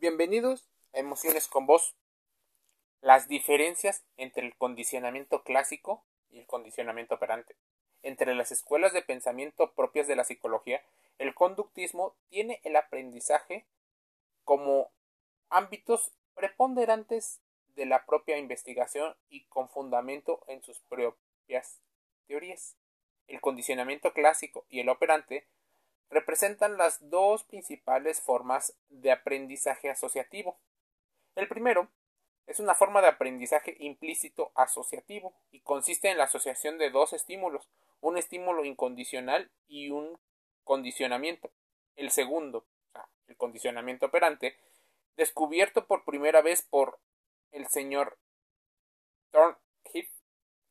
Bienvenidos a Emociones con Vos. Las diferencias entre el condicionamiento clásico y el condicionamiento operante. Entre las escuelas de pensamiento propias de la psicología, el conductismo tiene el aprendizaje como ámbitos preponderantes de la propia investigación y con fundamento en sus propias teorías. El condicionamiento clásico y el operante representan las dos principales formas de aprendizaje asociativo. El primero es una forma de aprendizaje implícito asociativo y consiste en la asociación de dos estímulos, un estímulo incondicional y un condicionamiento. El segundo, el condicionamiento operante, descubierto por primera vez por el señor Thornheath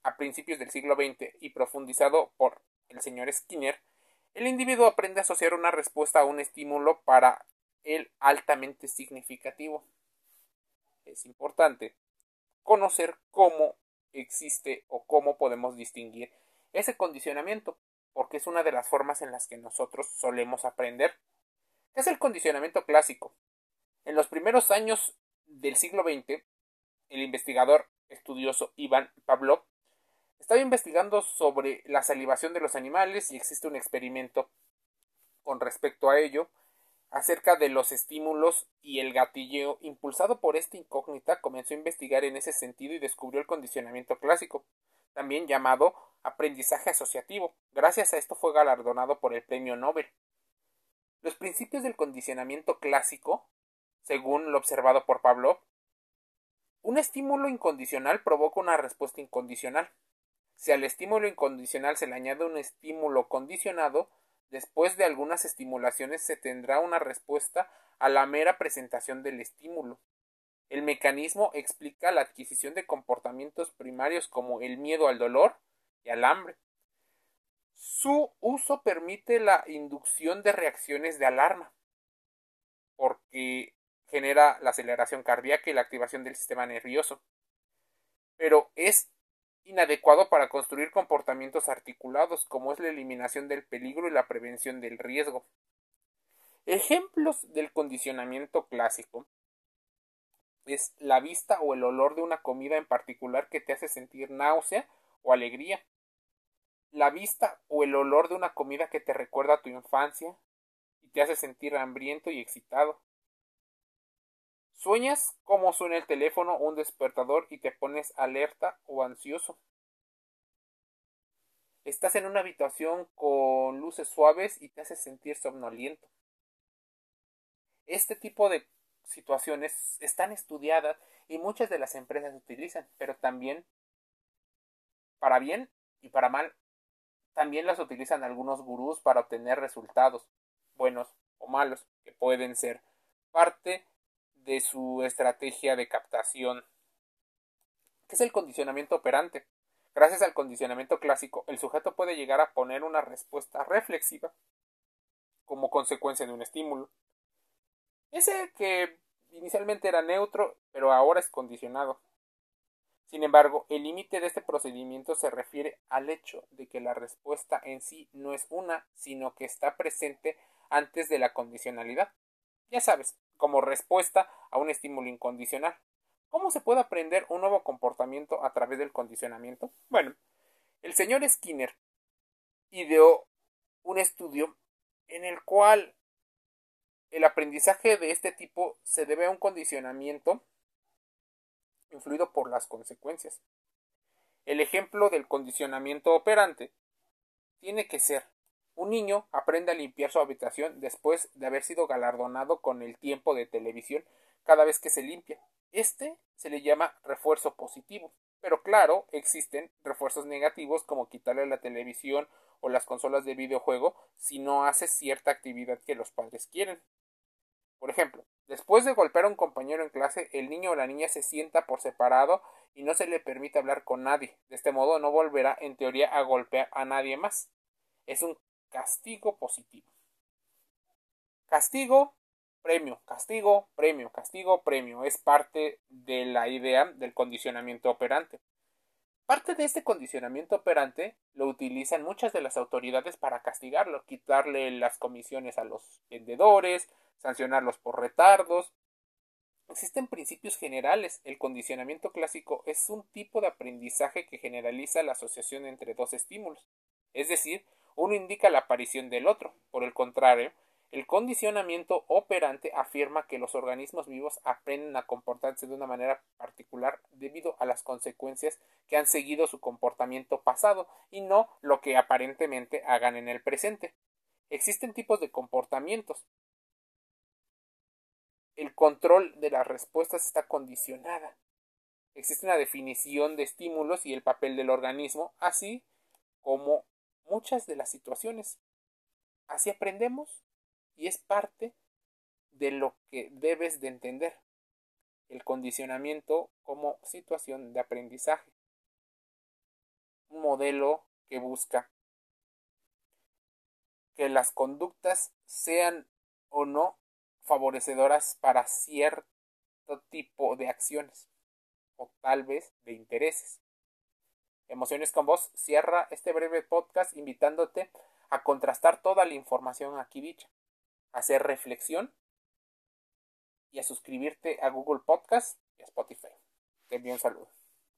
a principios del siglo XX y profundizado por el señor Skinner, el individuo aprende a asociar una respuesta a un estímulo para él altamente significativo. Es importante conocer cómo existe o cómo podemos distinguir ese condicionamiento, porque es una de las formas en las que nosotros solemos aprender. ¿Qué es el condicionamiento clásico? En los primeros años del siglo XX, el investigador estudioso Ivan Pavlov estaba investigando sobre la salivación de los animales y existe un experimento con respecto a ello acerca de los estímulos y el gatilleo. Impulsado por esta incógnita, comenzó a investigar en ese sentido y descubrió el condicionamiento clásico, también llamado aprendizaje asociativo. Gracias a esto fue galardonado por el premio Nobel. Los principios del condicionamiento clásico, según lo observado por Pavlov, un estímulo incondicional provoca una respuesta incondicional. Si al estímulo incondicional se le añade un estímulo condicionado, después de algunas estimulaciones se tendrá una respuesta a la mera presentación del estímulo. El mecanismo explica la adquisición de comportamientos primarios como el miedo al dolor y al hambre. Su uso permite la inducción de reacciones de alarma, porque genera la aceleración cardíaca y la activación del sistema nervioso. Pero es inadecuado para construir comportamientos articulados como es la eliminación del peligro y la prevención del riesgo. Ejemplos del condicionamiento clásico es la vista o el olor de una comida en particular que te hace sentir náusea o alegría. La vista o el olor de una comida que te recuerda a tu infancia y te hace sentir hambriento y excitado. Sueñas cómo suena el teléfono o un despertador y te pones alerta o ansioso. Estás en una habitación con luces suaves y te hace sentir somnoliento. Este tipo de situaciones están estudiadas y muchas de las empresas utilizan, pero también para bien y para mal. También las utilizan algunos gurús para obtener resultados, buenos o malos, que pueden ser parte de su estrategia de captación. ¿Qué es el condicionamiento operante? Gracias al condicionamiento clásico, el sujeto puede llegar a poner una respuesta reflexiva como consecuencia de un estímulo. Ese que inicialmente era neutro, pero ahora es condicionado. Sin embargo, el límite de este procedimiento se refiere al hecho de que la respuesta en sí no es una, sino que está presente antes de la condicionalidad. Ya sabes, como respuesta a un estímulo incondicional. ¿Cómo se puede aprender un nuevo comportamiento a través del condicionamiento? Bueno, el señor Skinner ideó un estudio en el cual el aprendizaje de este tipo se debe a un condicionamiento influido por las consecuencias. El ejemplo del condicionamiento operante tiene que ser un niño aprende a limpiar su habitación después de haber sido galardonado con el tiempo de televisión cada vez que se limpia. Este se le llama refuerzo positivo. Pero claro, existen refuerzos negativos como quitarle la televisión o las consolas de videojuego si no hace cierta actividad que los padres quieren. Por ejemplo, después de golpear a un compañero en clase, el niño o la niña se sienta por separado y no se le permite hablar con nadie. De este modo no volverá en teoría a golpear a nadie más. Es un castigo positivo. Castigo, premio, castigo, premio, castigo, premio. Es parte de la idea del condicionamiento operante. Parte de este condicionamiento operante lo utilizan muchas de las autoridades para castigarlo, quitarle las comisiones a los vendedores, sancionarlos por retardos. Existen principios generales. El condicionamiento clásico es un tipo de aprendizaje que generaliza la asociación entre dos estímulos. Es decir, uno indica la aparición del otro. Por el contrario, el condicionamiento operante afirma que los organismos vivos aprenden a comportarse de una manera particular debido a las consecuencias que han seguido su comportamiento pasado y no lo que aparentemente hagan en el presente. Existen tipos de comportamientos. El control de las respuestas está condicionada. Existe una definición de estímulos y el papel del organismo, así como muchas de las situaciones. Así aprendemos y es parte de lo que debes de entender el condicionamiento como situación de aprendizaje. Un modelo que busca que las conductas sean o no favorecedoras para cierto tipo de acciones o tal vez de intereses. Emociones con vos cierra este breve podcast invitándote a contrastar toda la información aquí dicha hacer reflexión y a suscribirte a Google Podcast y a Spotify. Te envío un saludo.